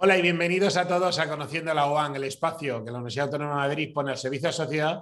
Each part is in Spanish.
Hola y bienvenidos a todos a Conociendo la UAN, el espacio que la Universidad Autónoma de Madrid pone al servicio de la sociedad,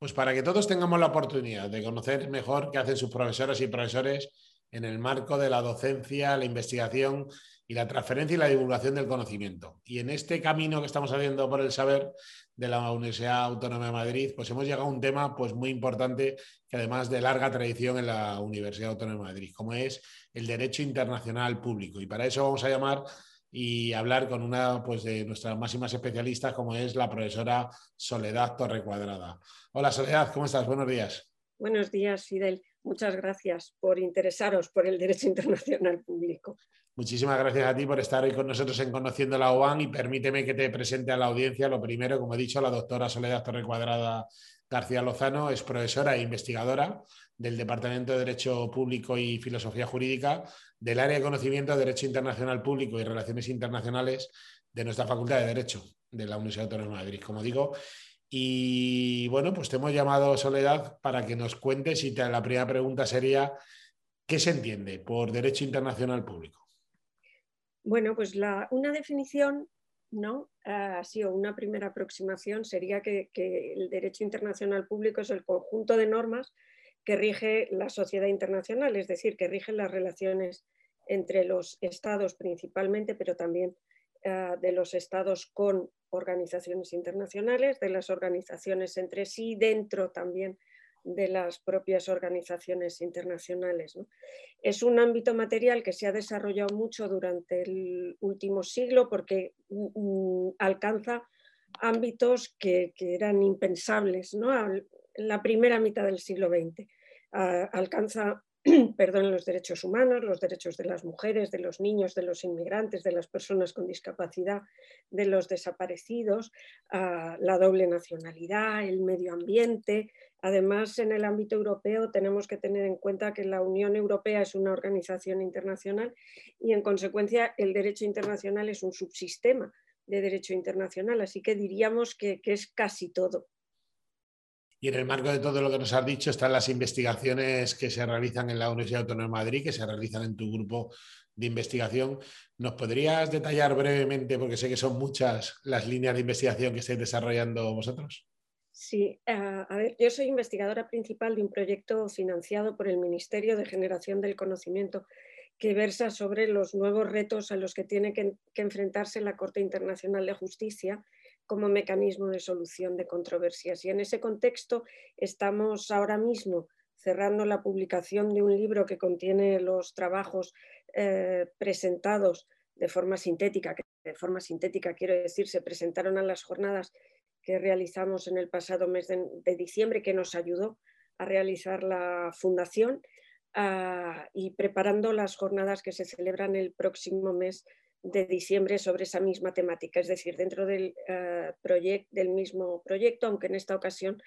pues para que todos tengamos la oportunidad de conocer mejor qué hacen sus profesoras y profesores en el marco de la docencia, la investigación y la transferencia y la divulgación del conocimiento. Y en este camino que estamos haciendo por el saber de la Universidad Autónoma de Madrid, pues hemos llegado a un tema pues muy importante que además de larga tradición en la Universidad Autónoma de Madrid, como es el derecho internacional público. Y para eso vamos a llamar y hablar con una pues, de nuestras máximas especialistas, como es la profesora Soledad Torre Cuadrada. Hola Soledad, ¿cómo estás? Buenos días. Buenos días, Fidel. Muchas gracias por interesaros por el derecho internacional público. Muchísimas gracias a ti por estar hoy con nosotros en Conociendo la OAN y permíteme que te presente a la audiencia. Lo primero, como he dicho, la doctora Soledad Torre Cuadrada García Lozano es profesora e investigadora del Departamento de Derecho Público y Filosofía Jurídica del área de conocimiento de Derecho Internacional Público y Relaciones Internacionales de nuestra Facultad de Derecho de la Universidad Autónoma de Madrid, como digo. Y bueno, pues te hemos llamado Soledad para que nos cuentes y la primera pregunta sería, ¿qué se entiende por Derecho Internacional Público? Bueno, pues la, una definición ¿no? ha sido una primera aproximación, sería que, el derecho internacional público es el conjunto de normas que rige la sociedad internacional, es decir, que rige las relaciones entre los estados principalmente, pero también uh, de los estados con organizaciones internacionales, de las organizaciones entre sí, dentro también de las propias organizaciones internacionales. Es un ámbito material que se ha desarrollado mucho durante el último siglo porque mm, alcanza ámbitos que, eran impensables ¿no? en la primera mitad del siglo XX. Alcanza perdón, los derechos humanos, los derechos de las mujeres, de los niños, de los inmigrantes, de las personas con discapacidad, de los desaparecidos, uh, la doble nacionalidad, el medio ambiente. Además, en el ámbito europeo tenemos que tener en cuenta que la Unión Europea es una organización internacional y en consecuencia el derecho internacional es un subsistema de derecho internacional, así que diríamos que es casi todo. Y en el marco de todo lo que nos has dicho están las investigaciones que se realizan en la Universidad Autónoma de Madrid, que se realizan en tu grupo de investigación. ¿Nos podrías detallar brevemente, porque sé que son muchas las líneas de investigación que estáis desarrollando vosotros? Sí, uh, a ver, yo soy investigadora principal de un proyecto financiado por el Ministerio de Generación del Conocimiento que versa sobre los nuevos retos a los que tiene que enfrentarse la Corte Internacional de Justicia como mecanismo de solución de controversias. Y en ese contexto estamos ahora mismo cerrando la publicación de un libro que contiene los trabajos eh, presentados de forma sintética, que de forma sintética quiero decir, se presentaron a las jornadas que realizamos en el pasado mes de, diciembre, que nos ayudó a realizar la fundación uh, y preparando las jornadas que se celebran el próximo mes de diciembre sobre esa misma temática, es decir, dentro del, uh, del mismo proyecto, aunque en esta ocasión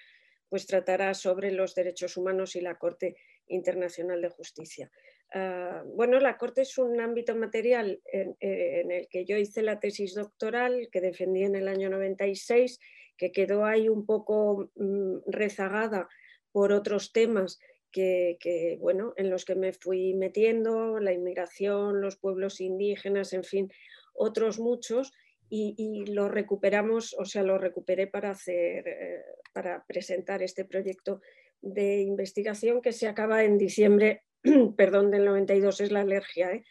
pues tratará sobre los derechos humanos y la Corte Internacional de Justicia. Uh, bueno, la Corte es un ámbito material en, en, el que yo hice la tesis doctoral que defendí en el año 96, que quedó ahí un poco um, rezagada por otros temas que, bueno, en los que me fui metiendo, la inmigración, los pueblos indígenas, en fin, otros muchos, y, lo recuperamos, o sea, lo recuperé para, hacer, eh, para presentar este proyecto de investigación que se acaba en diciembre, perdón, del 92, es la alergia, ¿eh?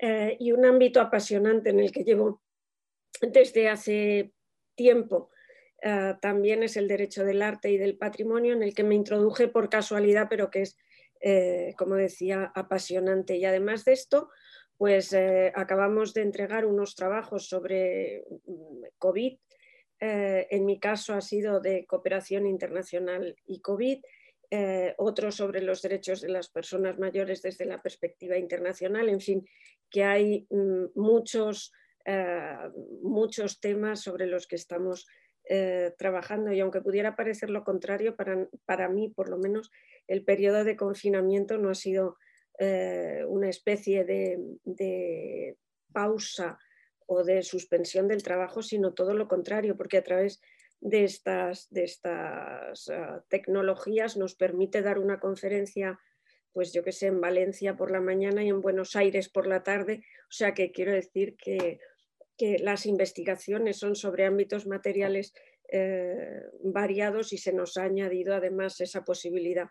Eh, y un ámbito apasionante en el que llevo desde hace tiempo Uh, también es el derecho del arte y del patrimonio, en el que me introduje por casualidad, pero que es, eh, como decía, apasionante. Y además de esto, pues eh, acabamos de entregar unos trabajos sobre mm, COVID. Eh, en mi caso ha sido de cooperación internacional y COVID, otro sobre los derechos de las personas mayores desde la perspectiva internacional. En fin, que hay mm, muchos, muchos temas sobre los que estamos eh, trabajando y aunque pudiera parecer lo contrario, para, para, mí por lo menos el periodo de confinamiento no ha sido eh, una especie de, de, pausa o de suspensión del trabajo, sino todo lo contrario, porque a través de estas, de estas uh, tecnologías nos permite dar una conferencia pues yo que sé, en Valencia por la mañana y en Buenos Aires por la tarde. O sea que quiero decir que que las investigaciones son sobre ámbitos materiales eh, variados y se nos ha añadido además esa posibilidad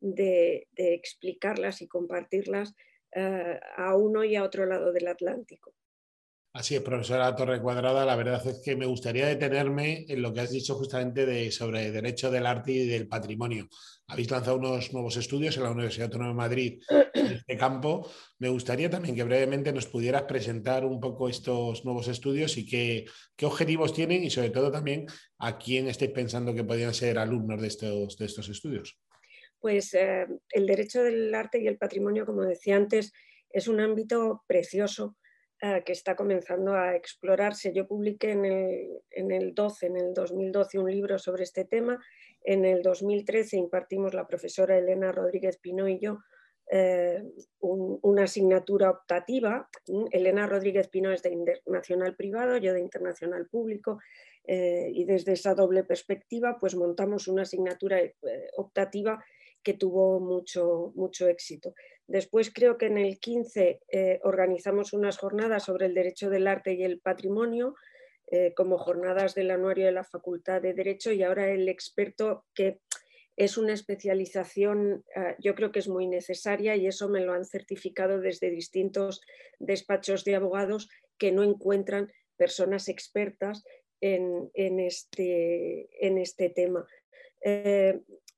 de, explicarlas y compartirlas eh, a uno y a otro lado del Atlántico. Así es, profesora Torre Cuadrada, la verdad es que me gustaría detenerme en lo que has dicho justamente de, sobre derecho del arte y del patrimonio. Habéis lanzado unos nuevos estudios en la Universidad Autónoma de Madrid en este campo. Me gustaría también que brevemente nos pudieras presentar un poco estos nuevos estudios y qué, qué objetivos tienen y sobre todo también a quién estáis pensando que podrían ser alumnos de estos, de estos estudios. Pues eh, el derecho del arte y el patrimonio, como decía antes, es un ámbito precioso eh, que está comenzando a explorarse. Yo publiqué en el, en el 12, en el 2012, un libro sobre este tema. En el 2013 impartimos la profesora Elena Rodríguez Pino y yo eh, una asignatura optativa. Elena Rodríguez Pino es de internacional privado, yo de internacional público, eh, y desde esa doble perspectiva pues montamos una asignatura optativa que tuvo mucho, mucho éxito. Después creo que en el 15 eh, organizamos unas jornadas sobre el derecho del arte y el patrimonio, eh, como jornadas del anuario de la Facultad de Derecho y ahora el experto que es una especialización, eh, yo creo que es muy necesaria y eso me lo han certificado desde distintos despachos de abogados que no encuentran personas expertas en, este, en este, tema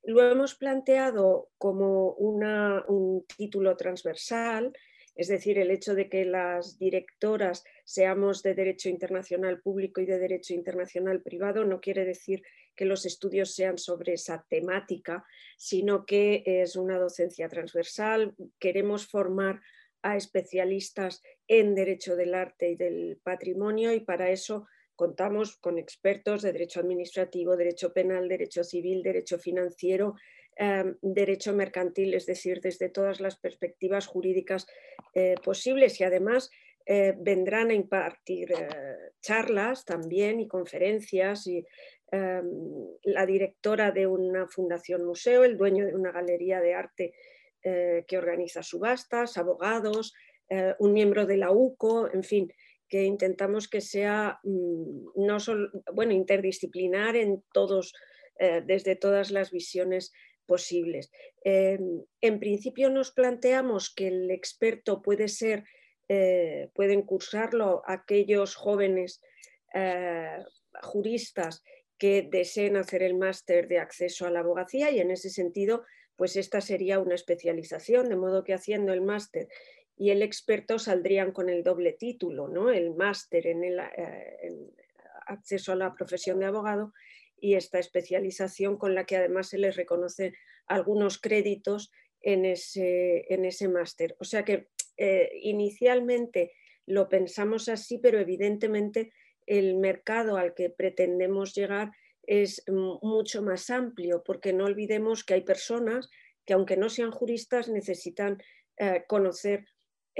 lo hemos planteado como un título transversal, es decir, el hecho de que las directoras seamos de Derecho Internacional Público y de Derecho Internacional Privado no quiere decir que los estudios sean sobre esa temática, sino que es una docencia transversal. Queremos formar a especialistas en Derecho del Arte y del Patrimonio y para eso contamos con expertos de derecho administrativo, derecho penal, derecho civil, derecho financiero, em, derecho mercantil, es decir, desde todas las perspectivas jurídicas eh, posibles. Y además eh, vendrán a impartir eh, charlas también y conferencias. Y em, la directora de una fundación museo, el dueño de una galería de arte que organiza subastas, abogados, un miembro de la UCO, en fin, que intentamos que sea mm, no solo, bueno, interdisciplinar en todos, eh, desde todas las visiones posibles. Em, en principio nos planteamos que el experto puede ser, eh, pueden cursarlo aquellos jóvenes eh, juristas que deseen hacer el máster de acceso a la abogacía y en ese sentido, pues esta sería una especialización, de modo que haciendo el máster y el experto saldrían con el doble título, ¿no? el máster en el eh, acceso a la profesión de abogado y esta especialización con la que además se les reconoce algunos créditos en ese, en ese máster. O sea que eh, inicialmente lo pensamos así, pero evidentemente el mercado al que pretendemos llegar es mucho más amplio, porque no olvidemos que hay personas que aunque no sean juristas necesitan eh, conocer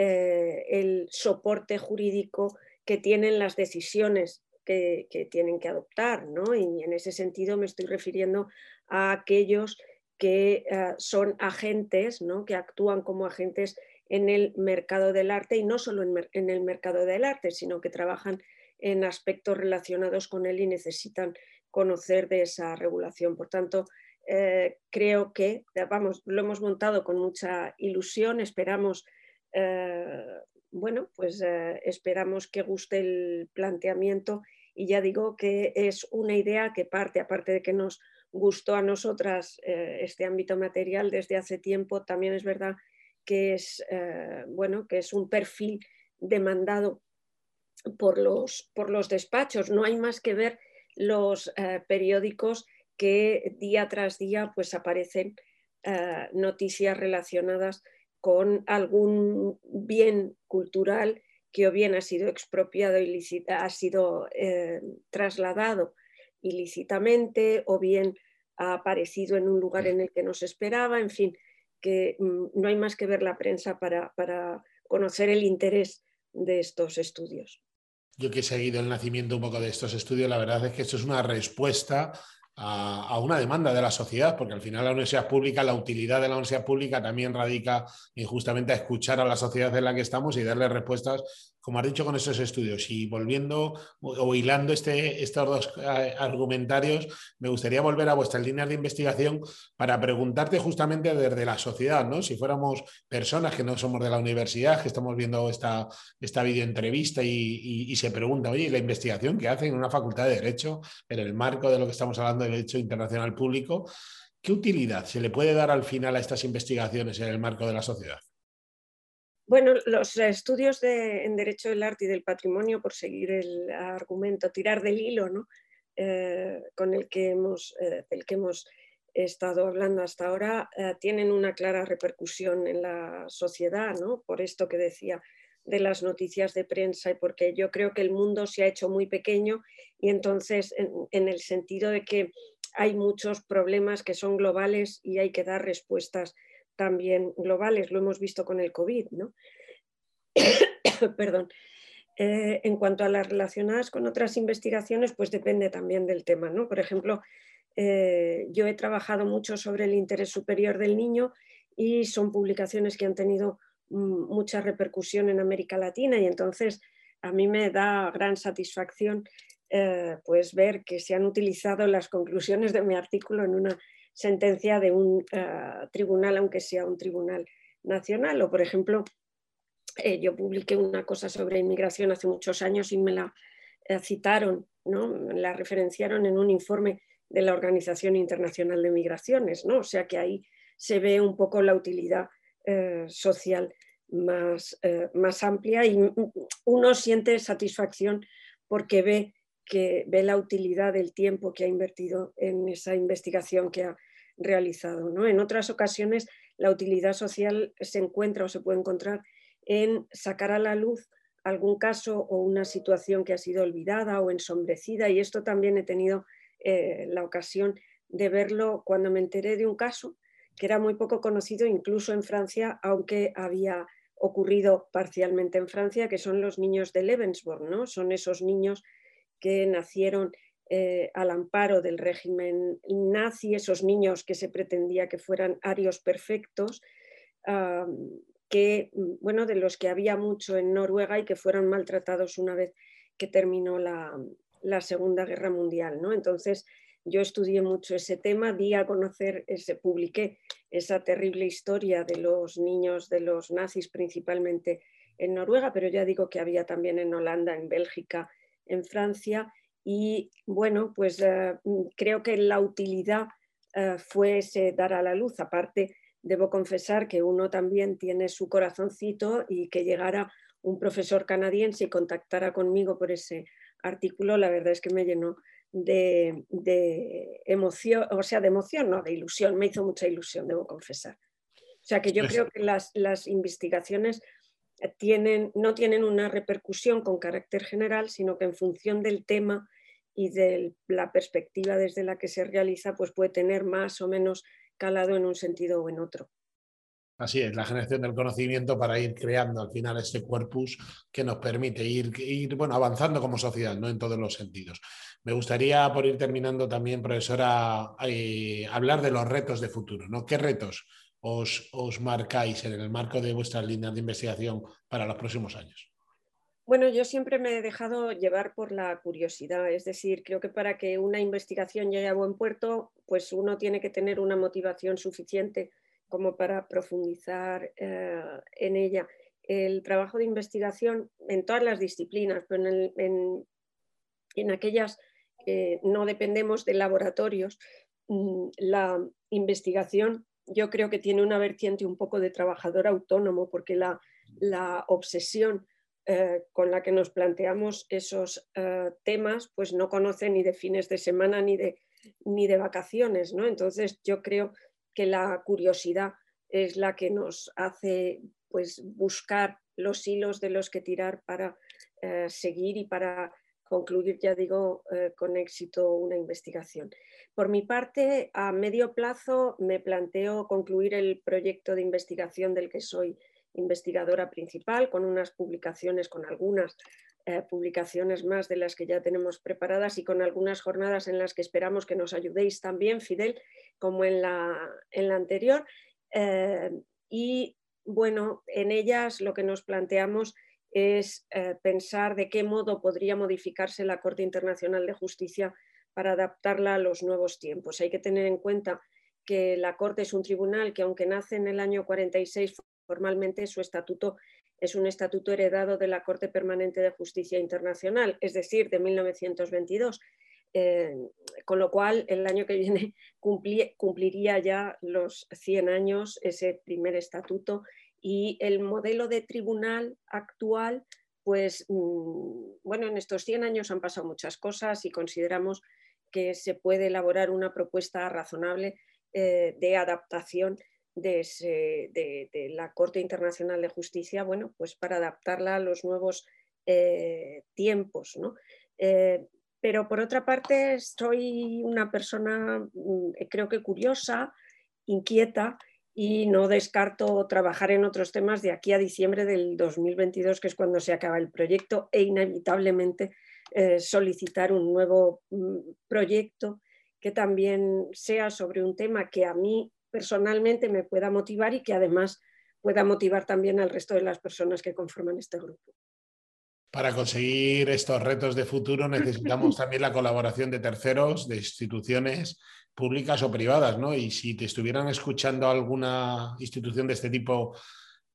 eh, el soporte jurídico que tienen las decisiones que, tienen que adoptar. ¿no? Y en ese sentido me estoy refiriendo a aquellos que eh, son agentes, ¿no? que actúan como agentes en el mercado del arte y no solo en, el mercado del arte, sino que trabajan en aspectos relacionados con él y necesitan conocer de esa regulación. Por tanto, eh, creo que, vamos, lo hemos montado con mucha ilusión, esperamos bueno, pues eh, esperamos que guste el planteamiento y ya digo que es una idea que parte, aparte de que nos gustó a nosotras eh, este ámbito material desde hace tiempo, también es verdad que es, bueno, que es un perfil demandado por los, por los despachos. No hay más que ver los periódicos que día tras día pues aparecen noticias relacionadas con algún bien cultural que o bien ha sido expropiado ilícita, ha sido eh, trasladado ilícitamente o bien ha aparecido en un lugar en el que no se esperaba, en fin, que mm, no hay más que ver la prensa para, para conocer el interés de estos estudios. Yo que he seguido el nacimiento un poco de estos estudios, la verdad es que esto es una respuesta a, una demanda de la sociedad, porque al final la universidad pública, la utilidad de la universidad pública también radica en justamente escuchar a la sociedad en la que estamos y darle respuestas como has dicho con estos estudios, y volviendo o, hilando este, estos dos eh, argumentarios, me gustaría volver a vuestras líneas de investigación para preguntarte justamente desde la sociedad, ¿no? Si fuéramos personas que no somos de la universidad, que estamos viendo esta, esta videoentrevista y, y, se pregunta, oye, la investigación que hacen en una facultad de Derecho, en el marco de lo que estamos hablando del Derecho Internacional Público, ¿qué utilidad se le puede dar al final a estas investigaciones en el marco de la sociedad? Bueno, los estudios en Derecho del Arte y del Patrimonio, por seguir el argumento, tirar del hilo ¿no? Eh, con el que, hemos, eh, que hemos estado hablando hasta ahora, eh, tienen una clara repercusión en la sociedad, ¿no? por esto que decía de las noticias de prensa y porque yo creo que el mundo se ha hecho muy pequeño y entonces en el sentido de que hay muchos problemas que son globales y hay que dar respuestas también globales, lo hemos visto con el COVID, ¿no? Perdón. Eh, en cuanto a las relacionadas con otras investigaciones, pues depende también del tema, ¿no? Por ejemplo, eh, yo he trabajado mucho sobre el interés superior del niño y son publicaciones que han tenido mm, mucha repercusión en América Latina y entonces a mí me da gran satisfacción eh, pues ver que se han utilizado las conclusiones de mi artículo en una sentencia de un eh, tribunal, aunque sea un tribunal nacional. O, por ejemplo, eh, yo publiqué una cosa sobre inmigración hace muchos años y me la eh, citaron, ¿no? la referenciaron en un informe de la Organización Internacional de Migraciones. ¿no? O sea que ahí se ve un poco la utilidad social más, más amplia y uno siente satisfacción porque ve que ve la utilidad del tiempo que ha invertido en esa investigación que ha realizado. ¿no? En otras ocasiones, la utilidad social se encuentra o se puede encontrar en sacar a la luz algún caso o una situación que ha sido olvidada o ensombrecida y esto también he tenido eh, la ocasión de verlo cuando me enteré de un caso que era muy poco conocido incluso en Francia, aunque había ocurrido parcialmente en Francia, que son los niños de Lebensborn, ¿no? Son esos niños que nacieron eh, al amparo del régimen nazi, esos niños que se pretendía que fueran arios perfectos, que, bueno, de los que había mucho en Noruega y que fueron maltratados una vez que terminó la, Segunda Guerra Mundial. ¿no? Entonces, yo estudié mucho ese tema, di a conocer, ese, publiqué esa terrible historia de los niños de los nazis, principalmente en Noruega, pero ya digo que había también en Holanda, en Bélgica, en Francia, y bueno, pues eh, creo que la utilidad eh, fue ese dar a la luz. Aparte, debo confesar que uno también tiene su corazoncito y que llegara un profesor canadiense y contactara conmigo por ese artículo, la verdad es que me llenó de, emoción, o sea, de emoción, no, de ilusión, me hizo mucha ilusión, debo confesar. O sea que yo pues creo que las, las investigaciones tienen, no tienen una repercusión con carácter general, sino que en función del tema y de la perspectiva desde la que se realiza, pues puede tener más o menos calado en un sentido o en otro. Así es, la generación del conocimiento para ir creando al final este corpus que nos permite ir, ir bueno, avanzando como sociedad, ¿no? En todos los sentidos. Me gustaría, por ir terminando también, profesora, eh, hablar de los retos de futuro, ¿no? ¿Qué retos os, os marcáis en el marco de vuestras líneas de investigación para los próximos años? Bueno, yo siempre me he dejado llevar por la curiosidad, es decir, creo que para que una investigación llegue a buen puerto, pues uno tiene que tener una motivación suficiente como para profundizar eh, en ella. El trabajo de investigación en todas las disciplinas, pero en, en aquellas que no dependemos de laboratorios, mm, la investigación yo creo que tiene una vertiente un poco de trabajador autónomo, porque la, la obsesión eh, con la que nos planteamos esos eh, temas, pues no conoce ni de fines de semana ni de, ni de vacaciones, ¿no? Entonces yo creo que la curiosidad es la que nos hace pues, buscar los hilos de los que tirar para eh, seguir y para concluir, ya digo, con éxito una investigación. Por mi parte, a medio plazo me planteo concluir el proyecto de investigación del que soy investigadora principal, con unas publicaciones, con algunas eh, publicaciones más de las que ya tenemos preparadas y con algunas jornadas en las que esperamos que nos ayudéis también, Fidel, como en la, en la anterior. Eh, y bueno, en ellas lo que nos planteamos es eh, pensar de qué modo podría modificarse la Corte Internacional de Justicia para adaptarla a los nuevos tiempos. Hay que tener en cuenta que la Corte es un tribunal que aunque nace en el año 46 formalmente su estatuto es un estatuto heredado de la Corte Permanente de Justicia Internacional, es decir, de 1922. Eh, con lo cual, el año que viene cumpliría ya los 100 años ese primer estatuto y el modelo de tribunal actual, pues mm, bueno, en estos 100 años han pasado muchas cosas y consideramos que se puede elaborar una propuesta razonable eh, de adaptación de, la Corte Internacional de Justicia, bueno, pues para adaptarla a los nuevos eh, tiempos. ¿no? Eh, pero por otra parte, soy una persona, mm, creo que curiosa, inquieta y no descarto trabajar en otros temas de aquí a diciembre del 2022, que es cuando se acaba el proyecto, e inevitablemente eh, solicitar un nuevo mm, proyecto que también sea sobre un tema que a mí personalmente me pueda motivar y que además pueda motivar también al resto de las personas que conforman este grupo. Para conseguir estos retos de futuro necesitamos también la colaboración de terceros, de instituciones públicas o privadas, ¿no? Y si te estuvieran escuchando alguna institución de este tipo,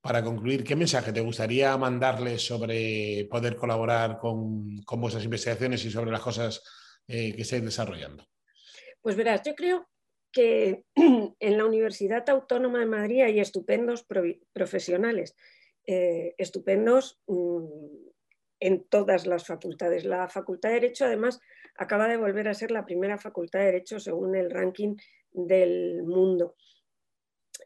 para concluir, ¿qué mensaje te gustaría mandarles sobre poder colaborar con, vuestras investigaciones y sobre las cosas eh, que estáis desarrollando? Pues verás, yo creo que en la Universidad Autónoma de Madrid hay estupendos profesionales, eh, estupendos mm, en todas las facultades. La Facultad de Derecho, además, acaba de volver a ser la primera facultad de Derecho según el ranking del mundo.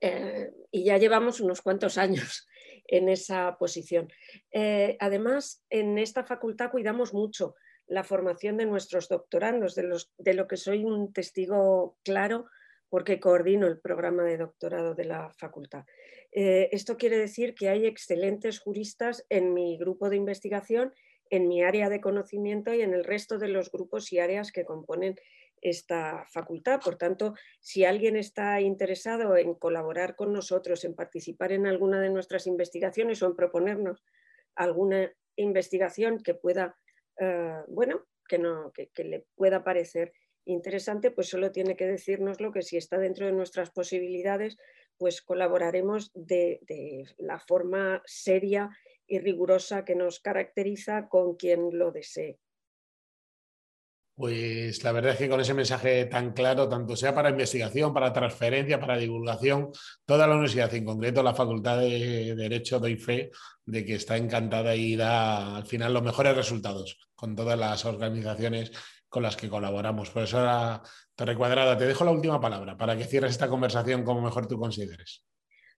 Eh, y ya llevamos unos cuantos años en esa posición. Eh, además, en esta facultad cuidamos mucho la formación de nuestros doctorandos, de, los, de lo que soy un testigo claro porque coordino el programa de doctorado de la facultad. Eh, esto quiere decir que hay excelentes juristas en mi grupo de investigación, en mi área de conocimiento y en el resto de los grupos y áreas que componen esta facultad. Por tanto, si alguien está interesado en colaborar con nosotros, en participar en alguna de nuestras investigaciones o en proponernos alguna investigación que pueda, eh, bueno, que, no, que le pueda parecer interesante, pues solo tiene que decirnoslo que si está dentro de nuestras posibilidades, pues colaboraremos de, la forma seria y rigurosa que nos caracteriza con quien lo desee. Pues la verdad es que con ese mensaje tan claro, tanto sea para investigación, para transferencia, para divulgación, toda la universidad, en concreto la Facultad de Derecho, doy fe de que está encantada y da al final los mejores resultados con todas las organizaciones con las que colaboramos. Profesora Torre Cuadrada, te dejo la última palabra para que cierres esta conversación como mejor tú consideres.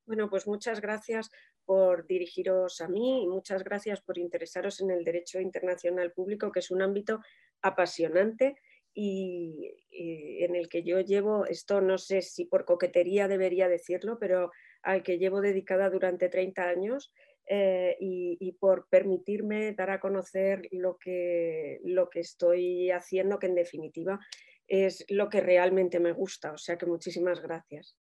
Bueno, pues muchas gracias por dirigiros a mí y muchas gracias por interesaros en el derecho internacional público, que es un ámbito apasionante y, en el que yo llevo, esto no sé si por coquetería debería decirlo, pero al que llevo dedicada durante 30 años eh, y, por permitirme dar a conocer lo que, lo que estoy haciendo, que en definitiva es lo que realmente me gusta. O sea que muchísimas gracias.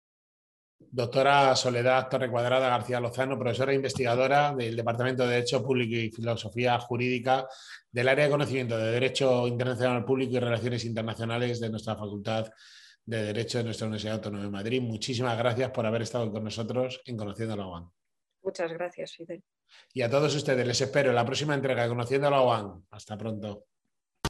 Doctora Soledad Torre Cuadrada García Lozano, profesora e investigadora del Departamento de Derecho Público y Filosofía Jurídica del área de conocimiento de Derecho Internacional Público y Relaciones Internacionales de nuestra Facultad de Derecho de nuestra Universidad Autónoma de Madrid. Muchísimas gracias por haber estado con nosotros en Conociendo la UAM. Muchas gracias, Fidel. Y a todos ustedes les espero en la próxima entrega de Conociendo la OAN. Hasta pronto.